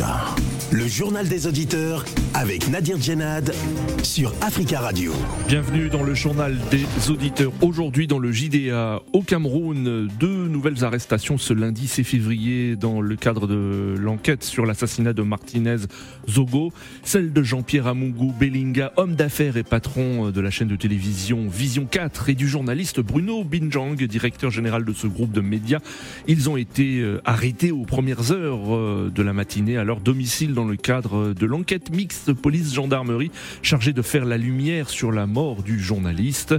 Africa. Le journal des auditeurs avec Nadir Djenad sur Africa Radio. Bienvenue dans le journal des auditeurs. Aujourd'hui dans le JDA au Cameroun, deux nouvelles arrestations ce lundi 6 février dans le cadre de l'enquête sur l'assassinat de Martinez Zogo, celle de Jean-Pierre Amungu Bellinga, homme d'affaires et patron de la chaîne de télévision Vision 4 et du journaliste Bruno Binjang, directeur général de ce groupe de médias. Ils ont été euh, arrêtés aux premières heures euh, de la matinée à leur domicile dans le cadre de l'enquête mixte police-gendarmerie chargée de faire la lumière sur la mort du journaliste.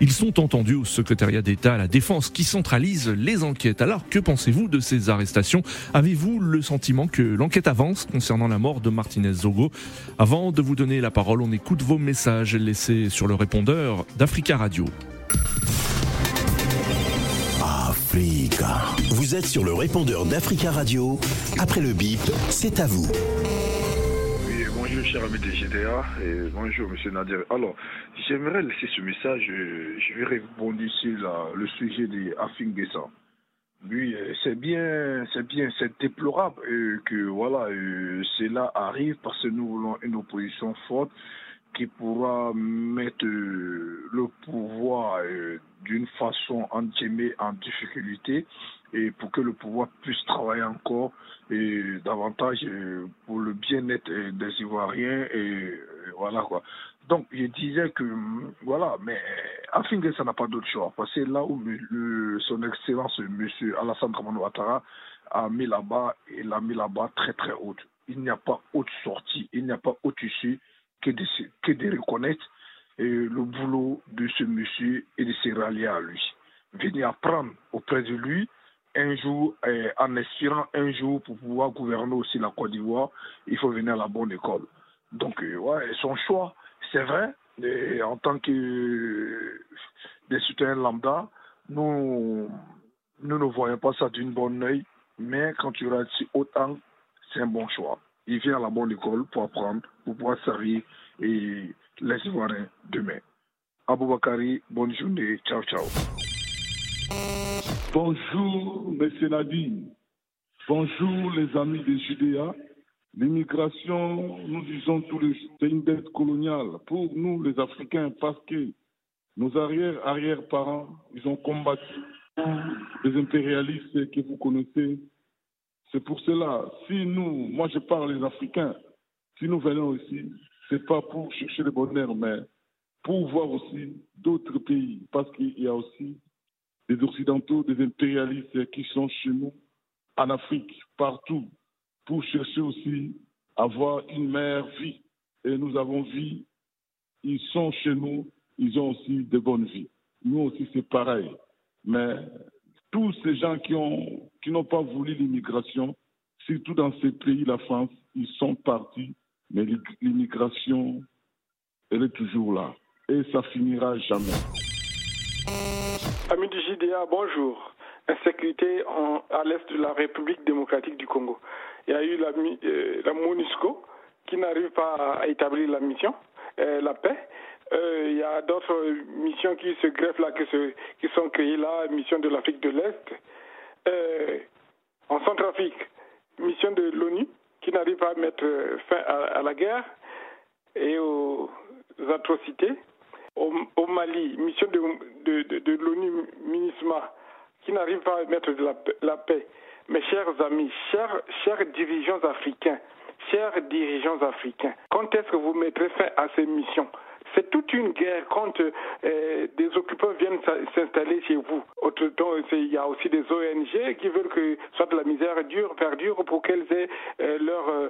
Ils sont entendus au secrétariat d'État à la Défense qui centralise les enquêtes. Alors, que pensez-vous de ces arrestations? Avez-vous le sentiment que l'enquête avance concernant la mort de Martinez Zogo? Avant de vous donner la parole, on écoute vos messages laissés sur le répondeur d'Africa Radio. Africa. Vous êtes sur le répondeur d'Africa Radio. Après le bip, c'est à vous. Bonjour cher ami de GDA bonjour monsieur Nadir. Alors, j'aimerais laisser ce message, euh, je vais rebondir sur la- le sujet des Afingessa. Oui, euh, c'est bien, c'est bien, c'est déplorable euh, que voilà, cela arrive parce que nous voulons une opposition forte qui pourra mettre le pouvoir d'une façon entièrement en difficulté et pour que le pouvoir puisse travailler encore et davantage euh, pour le bien-être euh, des Ivoiriens et euh, voilà quoi. Donc je disais que voilà, mais Afingé ça n'a pas d'autre choix parce que là où son excellence monsieur Alassane Dramane Ouattara a mis là-bas, il l'a mis là-bas très très haute. Il n'y a pas autre sortie, il n'y a pas autre issue que de, se- que de reconnaître euh, le boulot de ce monsieur et de se rallier à lui. Venir apprendre auprès de lui un jour, euh, en espérant un jour pour pouvoir gouverner aussi la Côte d'Ivoire, il faut venir à la bonne école. Donc, euh, ouais, son choix, c'est vrai, en tant que euh, des citoyens lambda, nous, nous ne voyons pas ça d'une bonne œil, mais quand tu regardes si haut angle, c'est un bon choix. Il vient à la bonne école pour apprendre, pour pouvoir servir et les Ivoiriens demain. Aboubakari, bonne journée, ciao ciao. Bonjour, M. Nadine. Bonjour, les amis de Judéa. L'immigration, nous disons tous les jours, c'est une dette coloniale pour nous, les Africains, parce que nos arrière-arrière-parents, ils ont combattu les impérialistes que vous connaissez. C'est pour cela, si nous, moi je parle les Africains, si nous venons ici, c'est pas pour chercher le bonheur, mais pour voir aussi d'autres pays, parce qu'il y a aussi des Occidentaux, des impérialistes qui sont chez nous, en Afrique, partout, pour chercher aussi à avoir une meilleure vie. Et nous avons vu, ils sont chez nous, ils ont aussi de bonnes vies. Nous aussi, c'est pareil. Mais tous ces gens qui ont qui n'ont pas voulu l'immigration, surtout dans ces pays, la France, ils sont partis. Mais l'immigration, elle est toujours là. Et ça finira jamais. Amis du JDA, bonjour. Insécurité en, à l'est de la République démocratique du Congo. Il y a eu la, euh, la MONUSCO qui n'arrive pas à établir la mission, euh, la paix. Euh, il y a d'autres missions qui se greffent là, qui, se, qui sont créées là, mission de l'Afrique de l'Est. Euh, en Centrafrique, mission de l'ONU qui n'arrive pas à mettre fin à, à, la guerre et aux atrocités. Au, Mali, mission de, de, l'ONU MINISMA qui n'arrive pas à mettre la, la, paix. Mes chers amis, chers, chers dirigeants africains, chers dirigeants africains, quand est-ce que vous mettrez fin à ces missions? C'est toute une guerre quand euh, des occupants viennent s'installer chez vous. Autre temps, il y a aussi des ONG qui veulent que soit de la misère dure, perdure pour qu'elles aient euh, leur euh,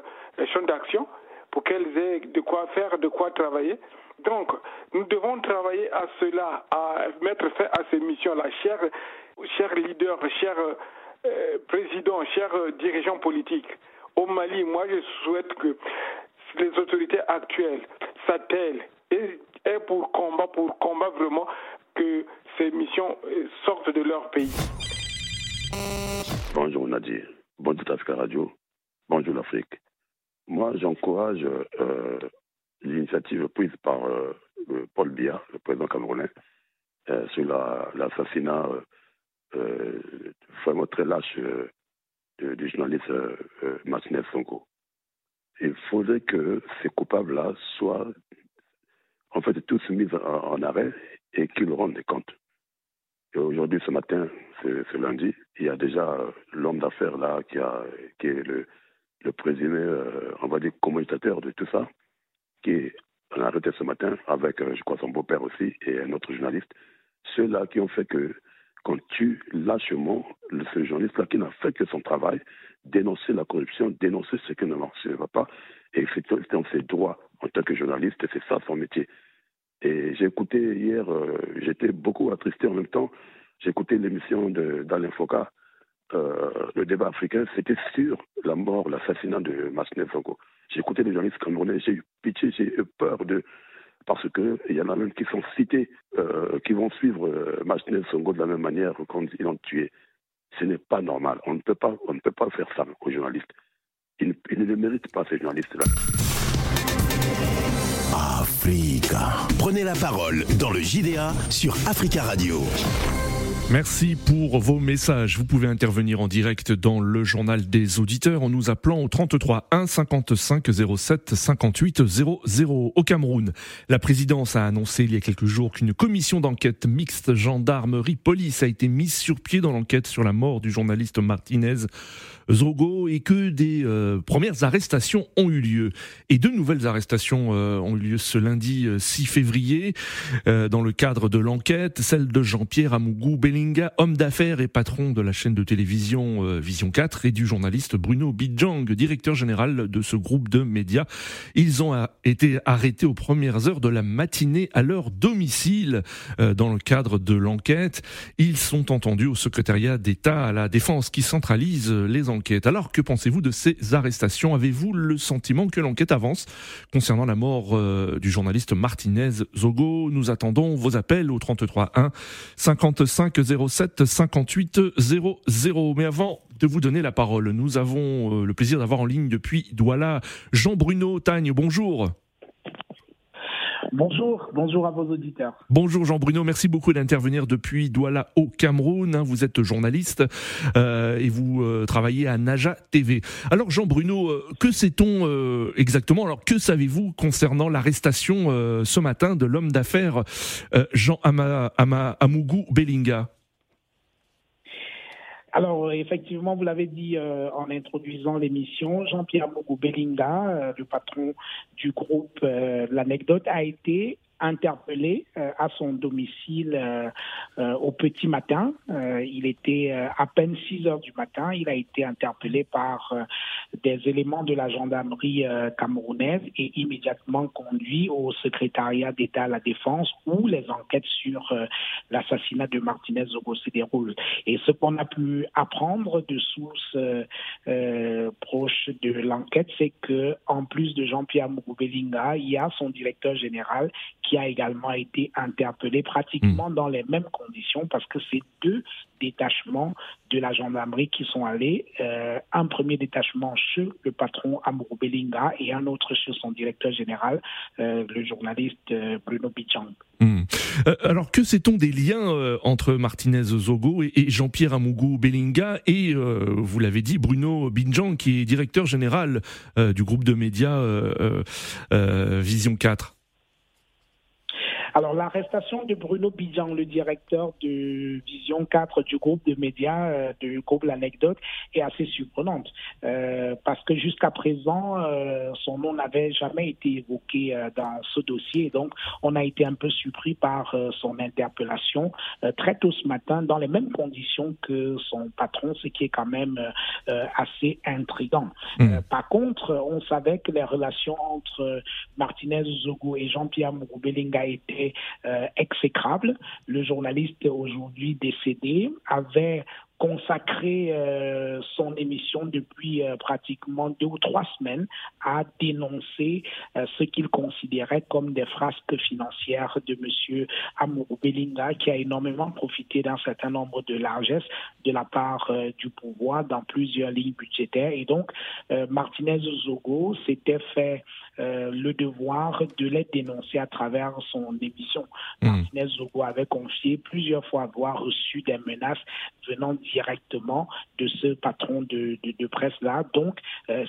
champ d'action, pour qu'elles aient de quoi faire, de quoi travailler. Donc, nous devons travailler à cela, à mettre fin à ces missions-là. Chers, leaders, chers euh, présidents, chers dirigeants politiques, au Mali, moi je souhaite que les autorités actuelles s'attellent et, pour combat, pour combat vraiment que ces missions sortent de leur pays. Bonjour Nadir, bonjour Africa Radio, bonjour l'Afrique. Moi, j'encourage euh, l'initiative prise par euh, Paul Biya, le président camerounais, euh, sur l'assassinat vraiment très lâche du journaliste Martinez Sonko. il faudrait que ces coupables-là soient en fait tous mis en, arrêt et qu'ils rendent des comptes. Aujourd'hui, ce matin, c'est lundi, il y a déjà l'homme d'affaires là qui, est le, le présumé, euh, on va dire, commutateur de tout ça, qui est en arrêté ce matin avec, euh, je crois, son beau-père aussi et un autre journaliste. Ceux-là qui ont fait que, qu'on tue lâchement ce journaliste-là qui n'a fait que son travail, dénoncer la corruption, dénoncer ce qui ne marche pas, et c'est dans ses droits en tant que journaliste, c'est ça son métier. Et j'ai écouté hier, euh, j'étais beaucoup attristé en même temps, j'ai écouté l'émission d'Alain Foka, euh, le débat africain, c'était sur la mort, l'assassinat de Masnef Sonko. J'ai écouté les journalistes camerounais, j'ai eu pitié, j'ai eu peur de. Parce qu'il y en a même qui sont cités, euh, qui vont suivre euh, Sonko de la même manière quand ils l'ont tué. Ce n'est pas normal. On ne peut pas, on ne peut pas faire ça aux journalistes. Ils, ils ne le méritent pas, ces journalistes-là. Africa. Prenez la parole dans le JDA sur Africa Radio. Merci pour vos messages. Vous pouvez intervenir en direct dans le journal des auditeurs en nous appelant au 33 1 55 07 58 00 au Cameroun. La présidence a annoncé il y a quelques jours qu'une commission d'enquête mixte gendarmerie-police a été mise sur pied dans l'enquête sur la mort du journaliste Martinez Zogo et que des euh, premières arrestations ont eu lieu. Et deux nouvelles arrestations euh, ont eu lieu ce lundi 6 euh, février dans le cadre de l'enquête, celle de Jean-Pierre Amougou Homme d'affaires et patron de la chaîne de télévision Vision 4 et du journaliste Bruno Bidjang, directeur général de ce groupe de médias. Ils ont été arrêtés aux premières heures de la matinée à leur domicile dans le cadre de l'enquête. Ils sont entendus au secrétariat d'État à la défense qui centralise les enquêtes alors que pensez-vous de ces arrestations? Avez-vous le sentiment que l'enquête avance? Concernant la mort euh, du journaliste Martinez Zogo Nous attendons vos appels au 33 1 55 07 58 00. Mais avant de vous donner la parole, nous avons euh, le plaisir d'avoir en ligne depuis Douala Jean-Bruno Tagne. Bonjour. Bonjour, bonjour à vos auditeurs. Bonjour Jean-Bruno, merci beaucoup d'intervenir depuis Douala au Cameroun. Hein. Vous êtes journaliste euh, et vous euh, travaillez à Naja TV. Alors Jean-Bruno, euh, que sait-on exactement? Alors que savez-vous concernant l'arrestation ce matin de l'homme d'affaires Jean Ama, Ama, Amougou Bellinga alors, effectivement, vous l'avez dit euh, en introduisant l'émission, Jean-Pierre Mougou Bellinga, euh, le patron du groupe euh, L'Anecdote, a été interpellé euh, à son domicile euh, euh, au petit matin. il était à peine 6 heures du matin. Il a été interpellé par des éléments de la gendarmerie camerounaise et immédiatement conduit au secrétariat d'État à la Défense où les enquêtes sur l'assassinat de Martinez Zogo se déroulent. Et ce qu'on a pu apprendre de sources proches de l'enquête, c'est que en plus de Jean-Pierre Mougoubelinga, il y a son directeur général qui a également été interpellé pratiquement hmm. dans les mêmes conditions parce que c'est deux détachements de la gendarmerie qui sont allés. Euh, un premier détachement chez le patron Amourou Belinga et un autre chez son directeur général, euh, le journaliste euh, Bruno Bichang. Hmm. alors que sait-on des liens entre Martinez Zogo et, Jean-Pierre Amougou Belinga et, vous l'avez dit, Bruno Binjang qui est directeur général du groupe de médias Vision 4 alors l'arrestation de Bruno Bidjan, le directeur de Vision 4 du groupe de médias euh, du groupe L'Anecdote, est assez surprenante euh, parce que jusqu'à présent, euh, son nom n'avait jamais été évoqué dans ce dossier. donc, on a été un peu surpris par son interpellation très tôt ce matin dans les mêmes conditions que son patron, ce qui est quand même assez intrigant. Mmh. par contre, on savait que les relations entre Martinez Zogo et Jean-Pierre Mougoubelinga étaient euh, exécrable. Le journaliste aujourd'hui décédé avait consacré euh, son émission depuis euh, pratiquement deux ou trois semaines à dénoncer ce qu'il considérait comme des frasques financières de M. Amourou Belinga, qui a énormément profité d'un certain nombre de largesses de la part du pouvoir dans plusieurs lignes budgétaires. Et donc, Martinez Zogo s'était fait euh, le devoir de les dénoncer à travers son émission. Mmh. Martinez Zogo avait confié plusieurs fois avoir reçu des menaces venant directement de ce patron de, de, presse-là. Donc,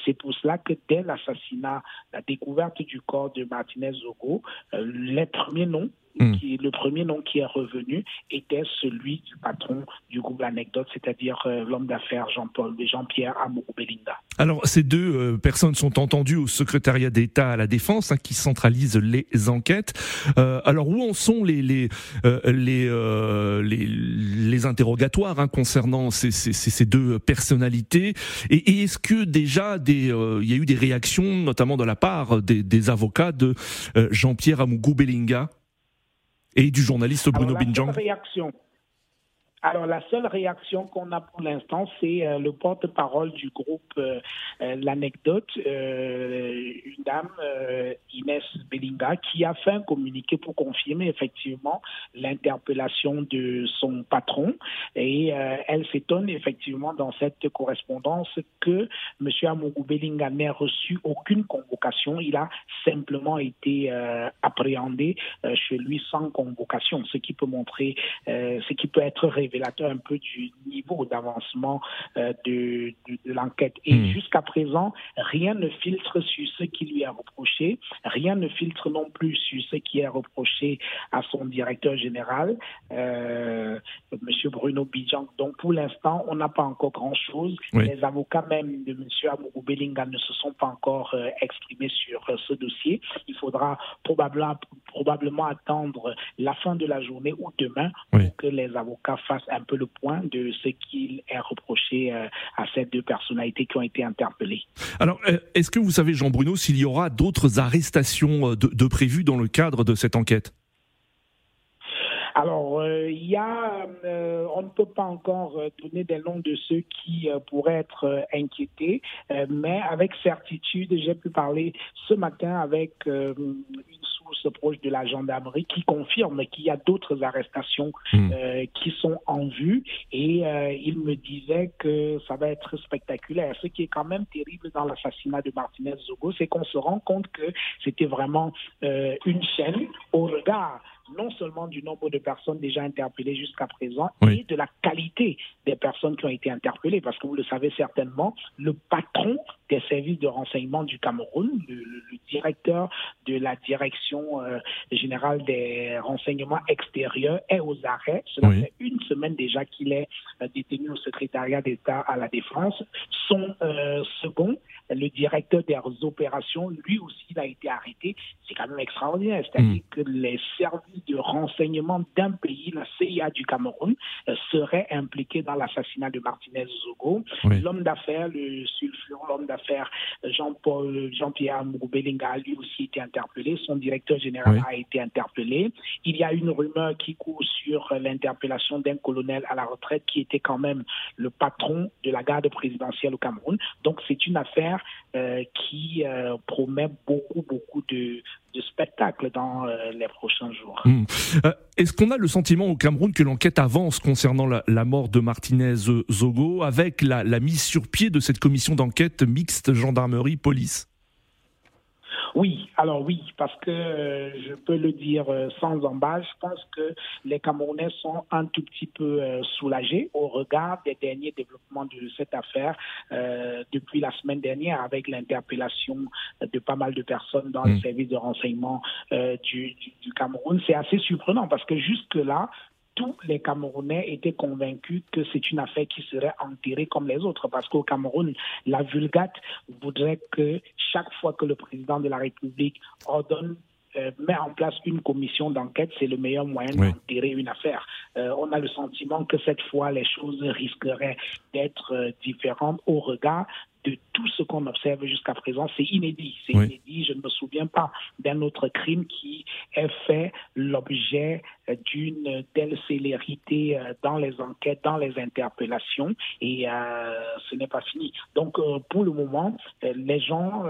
c'est pour cela que dès l'assassinat, la découverte du corps de Martinez Zogo, les premiers noms Hmm. le premier nom qui est revenu était celui du patron du groupe Anecdote, c'est-à-dire euh, l'homme d'affaires Jean-Paul, Jean-Pierre Amourou Belinda. Alors, ces deux euh, personnes sont entendues au secrétariat d'État à la Défense, hein, qui centralise les enquêtes. Euh, alors, où en sont les les les, les, interrogatoires hein, concernant ces, ces, ces, deux personnalités? Et, est-ce que déjà des il y a eu des réactions, notamment de la part des, des avocats de Jean-Pierre Amougou Belinga et du journaliste Bruno Binjang alors la seule réaction qu'on a pour l'instant, c'est euh, le porte-parole du groupe euh, euh, L'Anecdote, une dame, Inès Belinga, qui a fait un communiqué pour confirmer effectivement l'interpellation de son patron. Et elle s'étonne effectivement dans cette correspondance que M. Amougou Belinga n'ait reçu aucune convocation. Il a simplement été appréhendé chez lui sans convocation, ce qui peut montrer, ce qui peut être révélé révélateur un peu du niveau d'avancement euh, de, l'enquête. Et hmm. jusqu'à présent, rien ne filtre sur ce qui lui est reproché, rien ne filtre non plus sur ce qui est reproché à son directeur général, euh, M. Bruno Bidjan. Donc pour l'instant, on n'a pas encore grand-chose. Les avocats même de M. Amourou Belinga ne se sont pas encore euh, exprimés sur ce dossier. Il faudra probablement, probablement attendre la fin de la journée ou demain pour que les avocats fassent un peu le point de ce qu'il est reproché euh, à ces deux personnalités qui ont été interpellées. Alors, euh, est-ce que vous savez, Jean Bruno, s'il y aura d'autres arrestations euh, de, prévues dans le cadre de cette enquête? Alors, il y a, on ne peut pas encore donner des noms de ceux qui pourraient être inquiétés, mais avec certitude, j'ai pu parler ce matin avec une se proche de la gendarmerie qui confirme qu'il y a d'autres arrestations hmm. euh, qui sont en vue et euh, il me disait que ça va être spectaculaire. Ce qui est quand même terrible dans l'assassinat de Martinez Zogo, c'est qu'on se rend compte que c'était vraiment euh, une chaîne au regard non seulement du nombre de personnes déjà interpellées jusqu'à présent, mais de la qualité des personnes qui ont été interpellées. Parce que vous le savez certainement, le patron des services de renseignement du Cameroun, le, directeur de la direction euh, générale des renseignements extérieurs, est aux arrêts. Cela fait une semaine déjà qu'il est euh, détenu au secrétariat d'État à la Défense. Son euh, second, le directeur des opérations, lui aussi, il a été arrêté. C'est quand même extraordinaire. C'est-à-dire hmm. que les services de renseignement d'un pays, la CIA du Cameroun, euh, serait impliqué dans l'assassinat de Martinez Zogo. L'homme d'affaires, le sulfure, l'homme d'affaires Jean-Paul, Jean-Pierre Mouroubelinga a lui aussi été interpellé. Son directeur général a été interpellé. Il y a une rumeur qui court sur l'interpellation d'un colonel à la retraite qui était quand même le patron de la garde présidentielle au Cameroun. Donc c'est une affaire euh, qui euh, promet beaucoup, beaucoup de, spectacles dans les prochains jours. Hmm. Euh, est-ce qu'on a le sentiment au Cameroun que l'enquête avance concernant la, mort de Martinez Zogo avec la, la mise sur pied de cette commission d'enquête mixte gendarmerie-police oui, alors oui, parce que euh, je peux le dire euh, sans embâche, je pense que les Camerounais sont un tout petit peu euh, soulagés au regard des derniers développements de cette affaire depuis la semaine dernière avec l'interpellation de pas mal de personnes dans le mm. service de renseignement du, du Cameroun. C'est assez surprenant parce que jusque-là, tous les Camerounais étaient convaincus que c'est une affaire qui serait enterrée comme les autres, parce qu'au Cameroun, la Vulgate voudrait que chaque fois que le président de la République ordonne euh, met en place une commission d'enquête, c'est le meilleur moyen d'enterrer une affaire. Euh, on a le sentiment que cette fois, les choses risqueraient d'être euh, différentes au regard de tout ce qu'on observe jusqu'à présent, c'est inédit. C'est inédit. Je ne me souviens pas d'un autre crime qui ait fait l'objet d'une telle célérité euh, dans les enquêtes, dans les interpellations, et euh, ce n'est pas fini. Donc, euh, pour le moment, les gens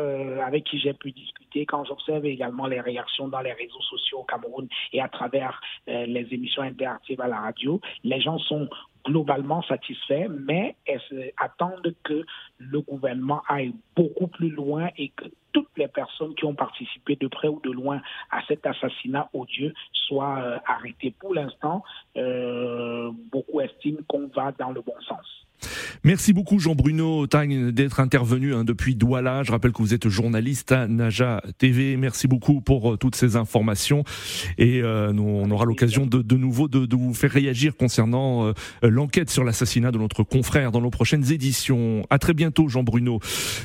avec qui j'ai pu discuter, quand j'observe également les réactions dans les réseaux sociaux au Cameroun et à travers les émissions interactives à la radio, les gens sont globalement satisfaits, mais attendent que le gouvernement aille beaucoup plus loin et que toutes les personnes qui ont participé de près ou de loin à cet assassinat odieux soient arrêtées? Pour l'instant, beaucoup estiment qu'on va dans le bon sens. Merci beaucoup Jean-Bruno Tagne d'être intervenu hein, depuis Douala. Je rappelle que vous êtes journaliste à Naja TV. Merci beaucoup pour euh, toutes ces informations et euh, nous, on aura l'occasion de, de, nouveau de, de, vous faire réagir concernant euh, l'enquête sur l'assassinat de notre confrère dans nos prochaines éditions. À très bientôt Jean-Bruno.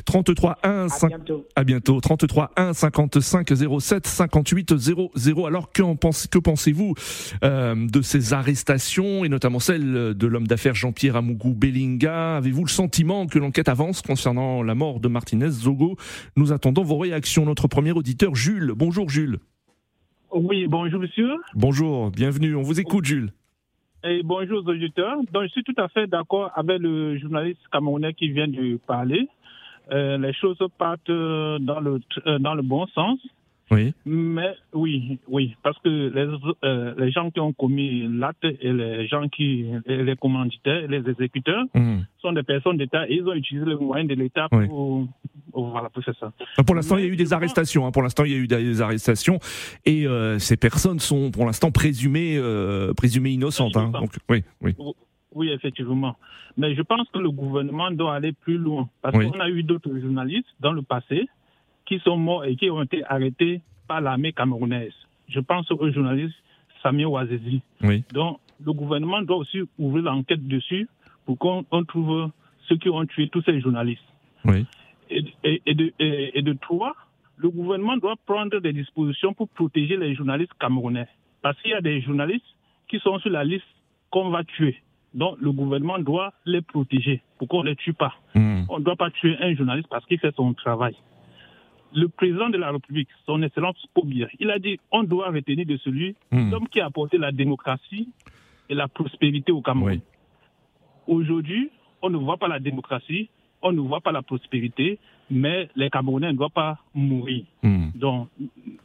33 1 5... à, bientôt. à bientôt 33 1 55 07 58 00. Alors que, pense, que pensez-vous de ces arrestations et notamment celle de l'homme d'affaires Jean-Pierre Amougou Avez-vous le sentiment que l'enquête avance concernant la mort de Martinez Zogo? Nous attendons vos réactions. Notre premier auditeur, Jules. Bonjour Jules. Oui, bonjour monsieur. Bonjour, bienvenue. On vous écoute Jules. Et bonjour aux auditeurs. Donc, je suis tout à fait d'accord avec le journaliste camerounais qui vient de parler. Euh, les choses partent dans le, euh, dans le bon sens. Oui. Mais oui, oui, parce que les, euh, les gens qui ont commis l'acte et les gens qui, les commanditaires, les exécuteurs, mmh. sont des personnes d'État et ils ont utilisé les moyens de l'État pour, voilà, pour faire ça. Pour l'instant, il y a eu des arrestations. Hein. Pour l'instant, il y a eu des arrestations et euh, ces personnes sont, pour l'instant, présumées, euh, présumées innocentes. Hein. Donc, oui, oui. Oui, effectivement. Mais je pense que le gouvernement doit aller plus loin parce qu'on a eu d'autres journalistes dans le passé qui sont morts et qui ont été arrêtés par l'armée camerounaise. Je pense au journaliste Samir Ouazizi. Oui. Donc, le gouvernement doit aussi ouvrir l'enquête dessus pour qu'on trouve ceux qui ont tué tous ces journalistes. Oui. Et, et, de, et, de trois, le gouvernement doit prendre des dispositions pour protéger les journalistes camerounais. Parce qu'il y a des journalistes qui sont sur la liste qu'on va tuer. Donc, le gouvernement doit les protéger pour qu'on ne les tue pas. Hmm. On ne doit pas tuer un journaliste parce qu'il fait son travail le président de la République, son Excellence Pobir, il a dit on doit retenir de celui hmm. l'homme qui a apporté la démocratie et la prospérité au Cameroun. Aujourd'hui, on ne voit pas la démocratie, on ne voit pas la prospérité, mais les Camerounais ne doivent pas mourir. Hmm. Donc,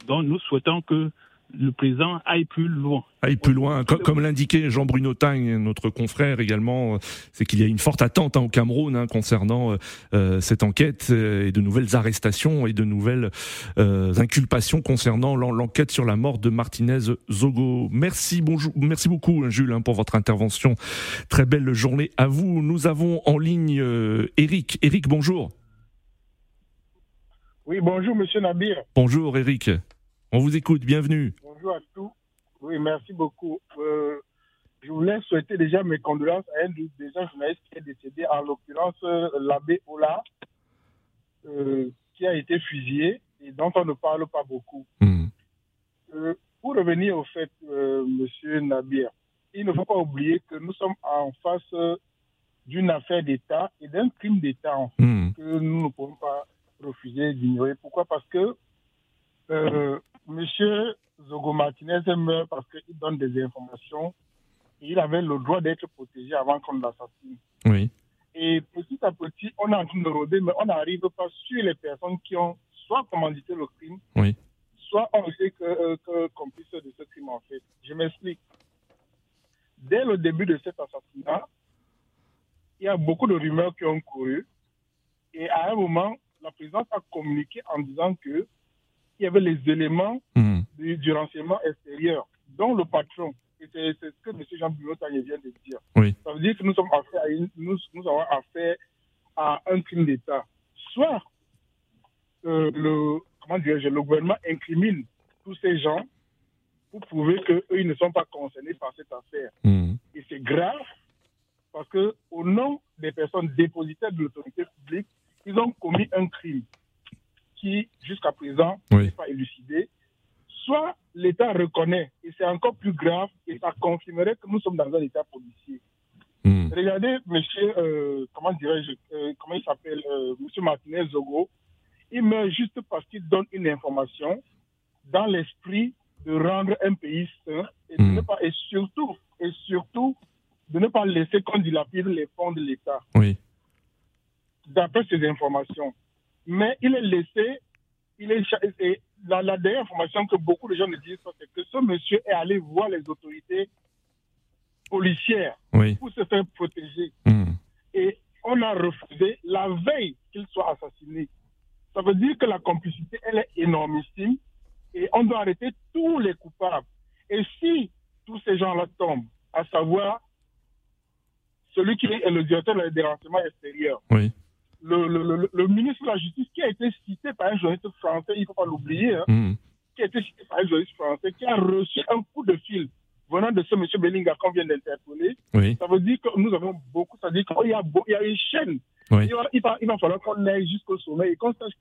donc, nous souhaitons que le président aille plus loin. Aille plus loin, comme, l'indiquait Jean-Bruno Tagne, notre confrère également, euh, c'est qu'il y a une forte attente hein, au Cameroun hein, concernant euh, euh, cette enquête et de nouvelles arrestations et de nouvelles inculpations concernant l'enquête sur la mort de Martinez Zogo. Merci, bonjour, merci beaucoup hein, Jules pour votre intervention. Très belle journée à vous. Nous avons en ligne Eric. Eric, bonjour. Oui, bonjour Monsieur Nabir. Bonjour Eric. On vous écoute, bienvenue. Bonjour à tous. Oui, merci beaucoup. Euh, je voulais souhaiter déjà mes condoléances à un des journalistes qui est décédé, en l'occurrence euh, l'abbé Ola, euh, qui a été fusillé et dont on ne parle pas beaucoup. Hmm. pour revenir au fait, Monsieur Nabir, il ne faut pas oublier que nous sommes en face d'une affaire d'État et d'un crime d'État hmm. que nous ne pouvons pas refuser d'ignorer. Pourquoi? Parce que Monsieur Zogo Martinez meurt parce qu'il donne des informations et il avait le droit d'être protégé avant qu'on l'assassine. Oui. Et petit à petit, on est en train de rôder, mais on n'arrive pas sur les personnes qui ont soit commandité le crime, oui. soit ont été que, euh, que complices de ce crime en fait. Je m'explique. Dès le début de cet assassinat, il y a beaucoup de rumeurs qui ont couru. Et à un moment, la présidence a communiqué en disant que il y avait les éléments hmm. du, renseignement extérieur, dont le patron. Et c'est ce que M. Jean Bulot vient de dire. Oui. Ça veut dire que nous, sommes affaire à nous, nous avons affaire à un crime d'État. Soit euh, le, comment le gouvernement incrimine tous ces gens pour prouver qu'eux, ils ne sont pas concernés par cette affaire. Hmm. Et c'est grave parce que au nom des personnes dépositaires de l'autorité publique, ils ont commis un crime qui, jusqu'à présent, n'est pas élucidé, soit l'État reconnaît, et c'est encore plus grave, et ça confirmerait que nous sommes dans un État policier. Hmm. Regardez, monsieur, euh, comment dirais-je, euh, comment il s'appelle, euh, monsieur Martinez Zogo, il meurt juste parce qu'il donne une information dans l'esprit de rendre un pays sain et, de hmm. ne pas, et surtout, et surtout, de ne pas laisser qu'on dilapide les fonds de l'État. Oui. D'après ces informations mais il est laissé, il est, la, la, dernière information que beaucoup de gens ne disent pas, c'est que ce monsieur est allé voir les autorités policières pour se faire protéger. Hmm. Et on a refusé la veille qu'il soit assassiné. Ça veut dire que la complicité, elle est énormissime et on doit arrêter tous les coupables. Et si tous ces gens-là tombent, à savoir celui qui est le directeur des renseignements extérieurs, oui. Le, le, le, ministre de la Justice qui a été cité par un journaliste français, il ne faut pas l'oublier, hein, Mhm. qui a été cité par un journaliste français, qui a reçu un coup de fil venant de ce monsieur Bellinga qu'on vient d'interpeller, Oui. ça veut dire que nous avons beaucoup, ça veut dire qu'il y, y a une chaîne. Oui. Il, va, il, falloir qu'on aille jusqu'au sommet et qu'on sache.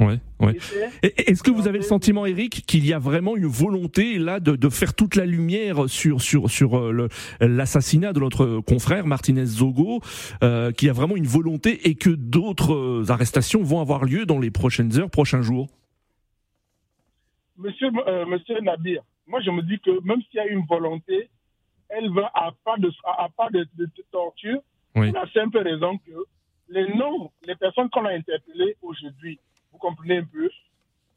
Ouais, ouais. Est-ce que vous avez le sentiment, Eric, qu'il y a vraiment une volonté là de, de faire toute la lumière sur sur sur euh, l'assassinat de notre confrère Martinez Zogo, euh, qu'il y a vraiment une volonté et que d'autres euh, arrestations vont avoir lieu dans les prochaines heures, prochains jours? Monsieur, euh, monsieur Nabir, moi je me dis que même s'il y a une volonté, elle va à pas de, à, à pas de, de- de torture, Oui. pour la simple raison que les noms, les personnes qu'on a interpellées aujourd'hui, vous comprenez un peu,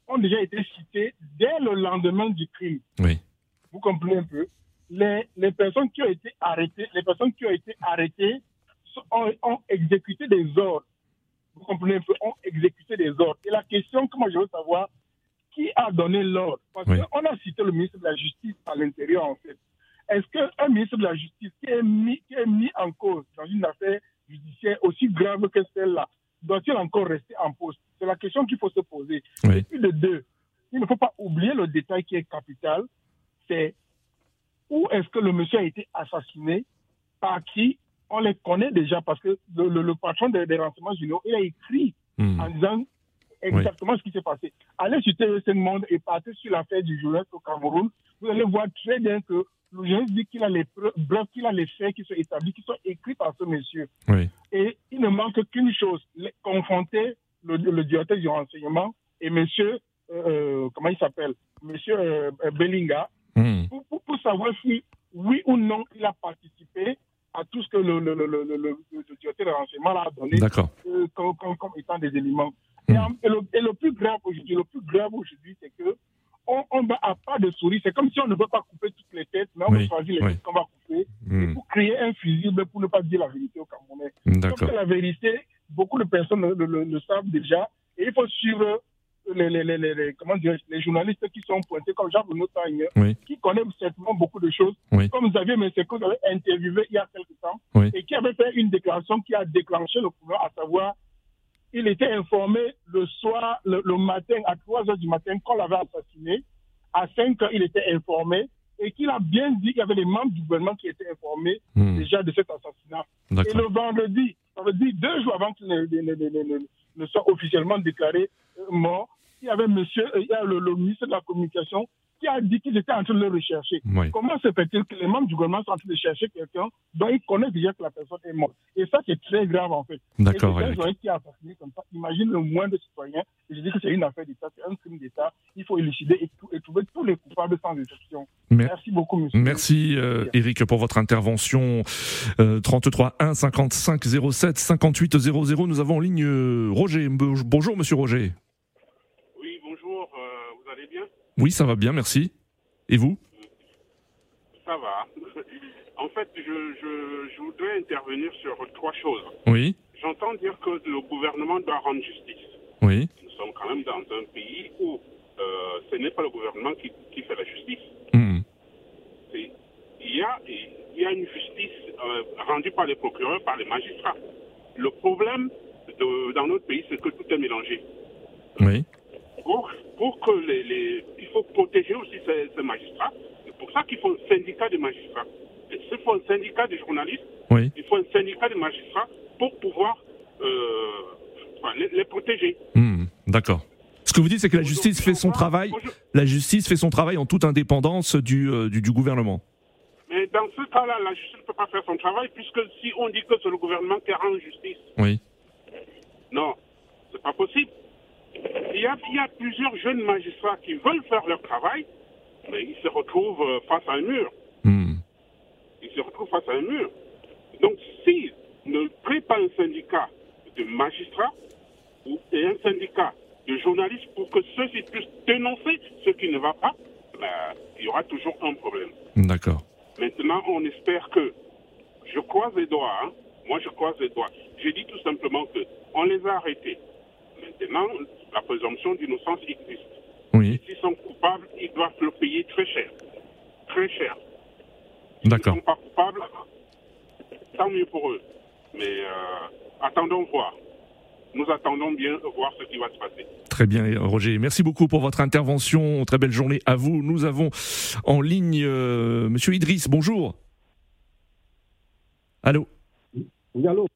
ont déjà été cités dès le lendemain du crime. Oui. Vous comprenez un peu les, les personnes qui ont été arrêtées, les personnes qui ont été arrêtées ont, ont exécuté des ordres. Vous comprenez un peu, ont exécuté des ordres. Et la question que moi je veux savoir, qui a donné l'ordre? Parce Oui. qu'on a cité le ministre de la Justice à l'intérieur, en fait. Est-ce qu'un ministre de la Justice qui est, mis, qui est mis en cause dans une affaire judiciaire aussi grave que celle-là, doit-il encore rester en poste? C'est la question qu'il faut se poser. Oui. Et puis de deux, il ne faut pas oublier le détail qui est capital, c'est où est-ce que le monsieur a été assassiné, par qui on les connaît déjà, parce que le, le- le patron des, des renseignements généraux, il a écrit Hmm. en disant exactement ce qui s'est passé. Allez sur TV5 Monde et partez sur l'affaire du journaliste au Cameroun. Vous allez voir très bien que journaliste dit qu'il a les preuves, qu'il a les faits qui sont établis, qui sont écrits par ce monsieur. Oui. Et il ne manque qu'une chose, confronter le, le directeur du renseignement et monsieur, euh, comment il s'appelle, monsieur euh, Bellinga, Hmm. pour, pour- pour savoir si, oui ou non, il a participé à tout ce que le, le, le, directeur de renseignement a donné euh, comme, comme- comme étant des éléments. Et, en- et le, et le plus grave aujourd'hui, le plus grave aujourd'hui, c'est que on, on va à pas de souris. C'est comme si on ne veut pas couper toutes les têtes, mais on Oui, veut choisir les oui. têtes qu'on va couper Hmm. pour créer un fusible pour ne pas dire la vérité aux Camerounais. Sauf que la vérité, beaucoup de personnes le, le- le savent déjà. Et il faut suivre les, les, les, comment dire, les journalistes qui sont pointés comme Jean-Bruno Tagne, Oui. qui connaissent certainement beaucoup de choses, Oui. comme Xavier Messeko avait interviewé il y a quelque temps, Oui. et qui avait fait une déclaration qui a déclenché le pouvoir, à savoir, il était informé le soir, le, le matin, à 3 heures du matin, qu'on l'avait assassiné. À 5 heures, il était informé et qu'il a bien dit qu'il y avait les membres du gouvernement qui étaient informés Hmm. déjà de cet assassinat. Et le vendredi, ça veut dire deux jours avant qu'il ne, ne- ne- ne- ne- ne soit officiellement déclaré mort, il y avait monsieur, euh, il y a le, le ministre de la Communication qui a dit qu'ils étaient en train de le rechercher. Oui. Comment se fait-il que les membres du gouvernement sont en train de chercher quelqu'un dont ils connaissent déjà que la personne est morte? Et ça, c'est très grave, en fait. D'accord, qui a assassiné comme ça. Imagine le moindre citoyen. Et je dis que c'est une affaire d'État, c'est un crime d'État. Il faut élucider et, tout- et trouver tous les coupables sans exception. Mer- Merci beaucoup, monsieur. Merci euh, Eric pour votre intervention. Euh, 33 1 55 07 58 00. Nous avons en ligne euh, Roger. Bo- Bonjour Monsieur Roger. Oui, bonjour, euh, vous allez bien? Oui, ça va bien, merci. Et vous? Ça va. En fait, je, je, je voudrais intervenir sur trois choses. Oui, J'entends dire que le gouvernement doit rendre justice. oui, Nous sommes quand même dans un pays où euh, ce n'est pas le gouvernement qui, qui fait la justice. Hmm. Il y, a, il y a une justice euh, rendue par les procureurs, par les magistrats. Le problème de- dans notre pays, c'est que tout est mélangé. oui, pour, pour que les, les- Il faut protéger aussi ces, ces magistrats. C'est pour ça qu'il faut un syndicat de magistrats. Et s'il faut un syndicat de journalistes, oui. il faut un syndicat de magistrats pour pouvoir euh, enfin, les, les protéger. Hmm. D'accord. Ce que vous dites, c'est que la justice fait son travail. La justice fait son travail en toute indépendance du, euh, du, du gouvernement. Mais dans ce cas-là, la justice ne peut pas faire son travail puisque si on dit que c'est le gouvernement qui rend justice, Oui. non, c'est pas possible. Il y, a, il y a plusieurs jeunes magistrats qui veulent faire leur travail, mais ils se retrouvent euh, face à un mur. Hmm. ils se retrouvent face à un mur. Donc, s'ils ne créent pas un syndicat de magistrats ou et un syndicat de journalistes pour que ceux-ci puissent dénoncer ce qui ne va pas, ben, il y aura toujours un problème. D'accord. Maintenant, on espère que, je croise les doigts, hein, moi je croise les doigts. Je dis tout simplement que on les a arrêtés. Maintenant, la présomption d'innocence existe. Oui. S'ils sont coupables, ils doivent le payer très cher. Très cher. D'accord. S'ils ne sont pas coupables, tant mieux pour eux. Mais euh, attendons voir. Nous attendons bien voir ce qui va se passer. Très bien, Roger. Merci beaucoup pour votre intervention. Très belle journée à vous. Nous avons en ligne euh, Monsieur Idriss. Bonjour. Allô? Oui, allô?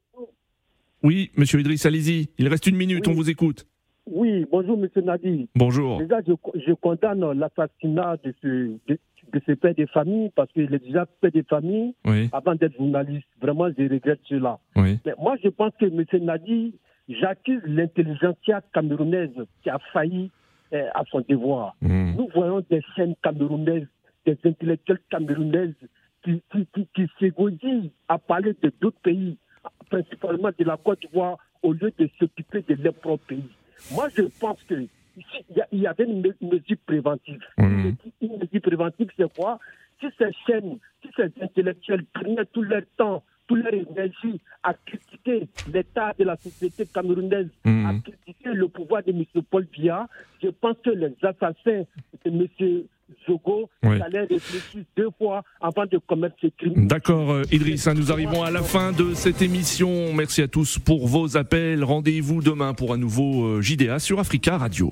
Oui, Monsieur Idriss, allez-y. Il reste une minute. On vous écoute. Oui, bonjour, Monsieur Nadi. Bonjour. Déjà, je, je condamne l'assassinat de ce, de, de ce père de famille parce qu'il est déjà père de famille Oui. avant d'être journaliste. Vraiment, je regrette cela. Oui. Mais moi, je pense que M. Nadi, j'accuse l'intelligentsia camerounaise qui a failli euh, à son devoir. Mmh. Nous voyons des scènes camerounaises, des intellectuels camerounaises qui, qui, qui, à parler de d'autres pays, principalement de la Côte d'Ivoire, au lieu de s'occuper de leur propre pays. Moi, je pense que il y avait une, me- mesure préventive. Mhm. Une mesure préventive, c'est quoi? Si ces chaînes, si ces intellectuels prenaient tout leur temps, toute leur énergie à critiquer l'état de la société camerounaise, Mhm. à critiquer le pouvoir de M. Paul Biya, je pense que les assassins de M. Zogo Oui. allaient réfléchir deux fois avant de commettre ce crime. D'accord, euh, Idriss, nous arrivons à la fin de cette émission. Merci à tous pour vos appels. Rendez-vous demain pour un nouveau euh, JDA sur Africa Radio.